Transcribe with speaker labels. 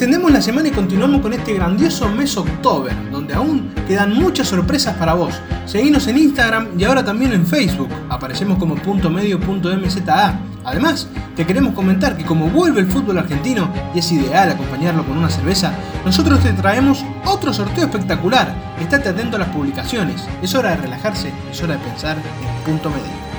Speaker 1: Extendemos la semana y continuamos con este grandioso mes octubre, donde aún quedan muchas sorpresas para vos. Seguinos en Instagram y ahora también en Facebook. Aparecemos como punto medio. Además, te queremos comentar que como vuelve el fútbol argentino y es ideal acompañarlo con una cerveza, nosotros te traemos otro sorteo espectacular. Estate atento a las publicaciones. Es hora de relajarse, es hora de pensar en punto medio.